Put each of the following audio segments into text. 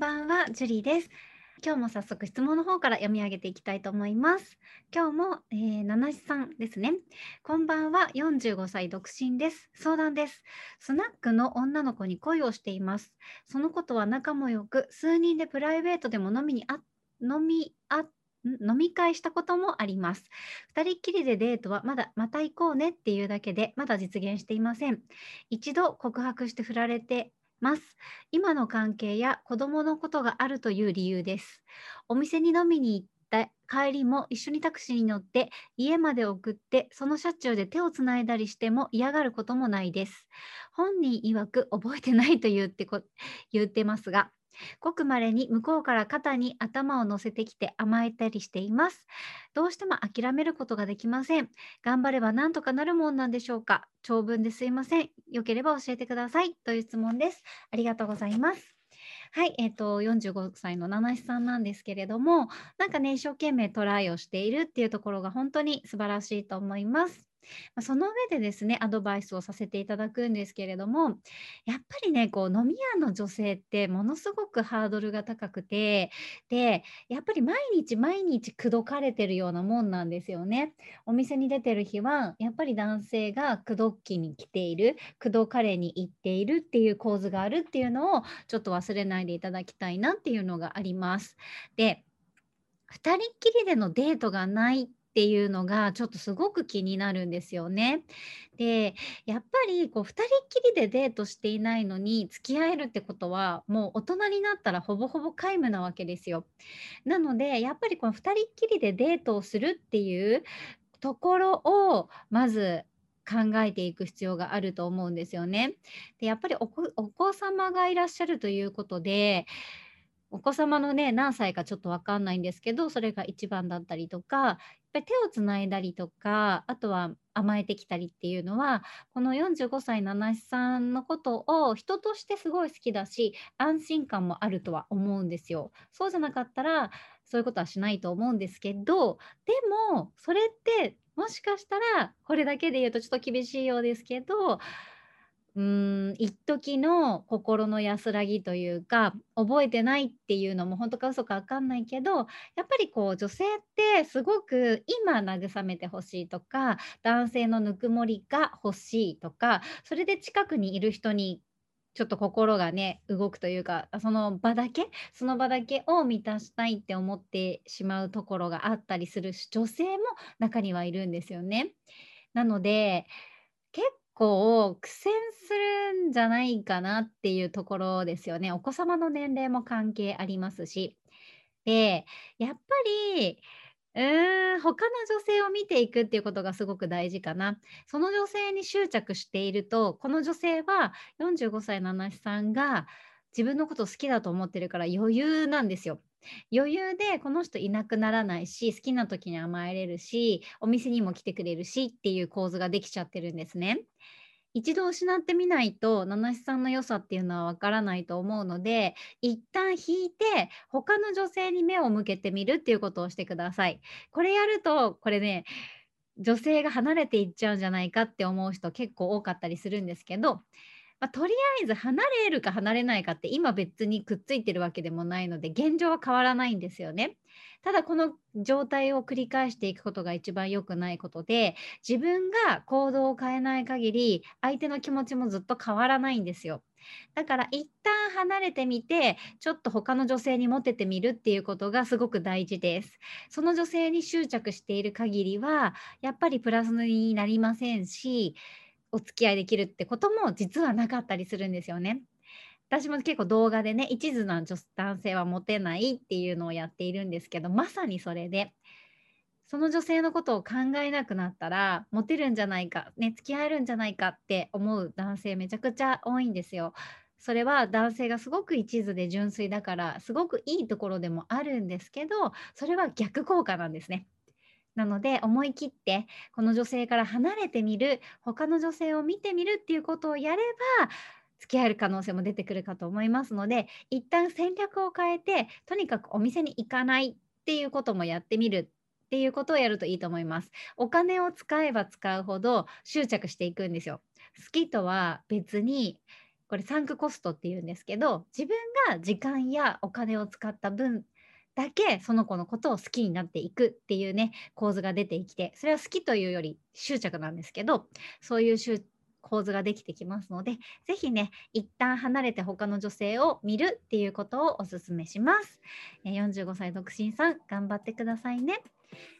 ばんは、ジュリーです。今日も早速質問の方から読み上げていきたいと思います。今日も、えー、七七さんですね。こんばんは、45歳独身です。相談です。スナックの女の子に恋をしています。そのことは仲もよく、数人でプライベートでも飲みにあ飲みあ飲み会したこともあります。二人っきりでデートはまだまた行こうねっていうだけでまだ実現していません。一度告白して振られてます。今の関係や子供のことがあるという理由です。お店に飲みに行った帰りも一緒にタクシーに乗って家まで送ってその車中で手をつないだりしても嫌がることもないです。本人曰く覚えてないと言ってこ言ってますが、ごくまれに向こうから肩に頭を乗せてきて甘えたりしています。どうしても諦めることができません。頑張ればなんとかなるもんなんでしょうか。長文ですいません。よければ教えてください。という質問です。ありがとうございます。はい、えっ、ー、と、45歳の七七さんなんですけれども、なんかね、一生懸命トライをしているっていうところが本当に素晴らしいと思います。その上でですね、アドバイスをさせていただくんですけれども、やっぱりね、こう飲み屋の女性ってものすごくハードルが高くて、で、やっぱり毎日毎日口説かれてるようなもんなんですよね。お店に出てる日は、やっぱり男性が口説きに来ている、口説かれに行っているっていう構図があるっていうのをちょっと忘れないでいただきたいなっていうのがあります。で、2人っきりでのデートがないっていうのがちょっとすごく気になるんですよね。でやっぱりこう2人っきりでデートしていないのに付き合えるってことはもう大人になったらほぼほぼ皆無なわけですよ。なのでやっぱりこの2人っきりでデートをするっていうところをまず考えていく必要があると思うんですよね。でやっぱりお子様がいらっしゃるということでお子様のね何歳かちょっと分かんないんですけどそれが一番だったりとかやっぱり手をつないだりとかあとは甘えてきたりっていうのはこの45歳七七さんのことを人としてすごい好きだし安心感もあるとは思うんですよ。そうじゃなかったらそういうことはしないと思うんですけどでもそれってもしかしたらこれだけで言うとちょっと厳しいようですけどうーん一時の心の安らぎというか覚えてないっていうのも本当か嘘か分かんないけどやっぱりこう女性ってすごく今慰めてほしいとか男性のぬくもりが欲しいとかそれで近くにいる人にちょっと心がね動くというかその場だけその場だけを満たしたいって思ってしまうところがあったりするし女性も中にはいるんですよね。なので構苦戦するんじゃないかなっていうところですよね。お子様の年齢も関係ありますし。で、やっぱり、うーん、他の女性を見ていくっていうことがすごく大事かな。その女性に執着していると、この女性は45歳の七七さんが自分のこと好きだと思ってるから余裕なんですよ。余裕でこの人いなくならないし好きな時に甘えれるしお店にも来てくれるしっていう構図ができちゃってるんですね。一度失ってみないと七七さんの良さっていうのはわからないと思うので一旦引いて他の女性に目を向けてみるっていうことをしてください。これやるとこれね女性が離れていっちゃうんじゃないかって思う人結構多かったりするんですけどまあ、とりあえず離れるか離れないかって今別にくっついてるわけでもないので現状は変わらないんですよね。ただこの状態を繰り返していくことが一番良くないことで自分が行動を変えない限り相手の気持ちもずっと変わらないんですよ。だから一旦離れてみてちょっと他の女性にモテてみるっていうことがすごく大事です。その女性に執着している限りはやっぱりプラスになりませんしお付き合いできるってことも実はなかったりするんですよね。私も結構動画でね一途な女男性はモテないっていうのをやっているんですけどまさにそれでその女性のことを考えなくなったらモテるんじゃないかね付き合えるんじゃないかって思う男性めちゃくちゃ多いんですよ。それは男性がすごく一途で純粋だからすごくいいところでもあるんですけどそれは逆効果なんですね。なので思い切ってこの女性から離れてみる他の女性を見てみるっていうことをやれば付き合える可能性も出てくるかと思いますので一旦戦略を変えてとにかくお店に行かないっていうこともやってみるっていうことをやるといいと思います。お金を使えば使うほど執着していくんですよ。好きとは別にこれサンクコストっていうんですけど自分が時間やお金を使った分だけその子のことを好きになっていくっていうね構図が出てきてそれは好きというより執着なんですけどそういう執構図ができてきますので是非ね一旦離れて他の女性を見るっていうことをおすすめします。45歳独身さん頑張ってくださいね。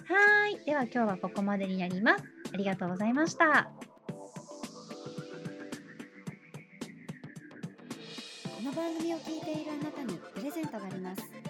はいでは今日はここまでになります。ありがとうございました。この番組を聞いているあなたにプレゼントがあります。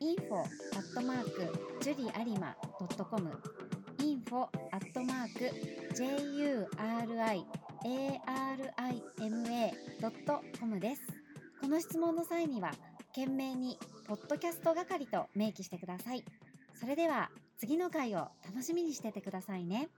info.juriarima.com info.juriarima.com です。この質問の際には、懸命に、ポッドキャスト係と明記してください。それでは、次の回を楽しみにしててくださいね。